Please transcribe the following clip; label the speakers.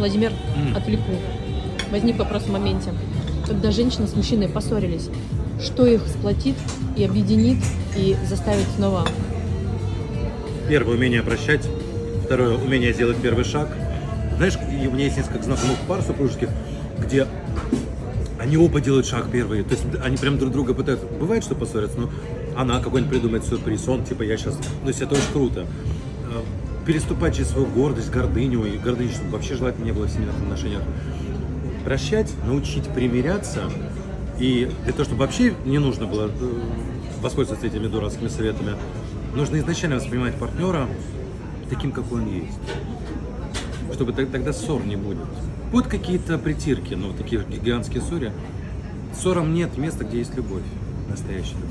Speaker 1: Владимир,
Speaker 2: М.
Speaker 1: отвлеку. Возник вопрос в моменте. Когда женщина с мужчиной поссорились, что их сплотит и объединит и заставит снова
Speaker 2: Первое, умение прощать. Второе, умение сделать первый шаг. Знаешь, у меня есть несколько знакомых пар супружеских, где они оба делают шаг первый. То есть они прям друг друга пытаются. Бывает, что поссорятся, но она какой-нибудь придумает сюрприз, он типа я сейчас... То есть это очень круто. Переступать через свою гордость, гордыню, и гордыню, чтобы вообще желательно не было в семейных отношениях. Прощать, научить примиряться. И для того, чтобы вообще не нужно было э, воспользоваться этими дурацкими советами, нужно изначально воспринимать партнера таким, какой он есть. Чтобы тогда ссор не будет. Будут какие-то притирки, но такие гигантские ссоры. Ссорам нет места, где есть любовь. Настоящая любовь.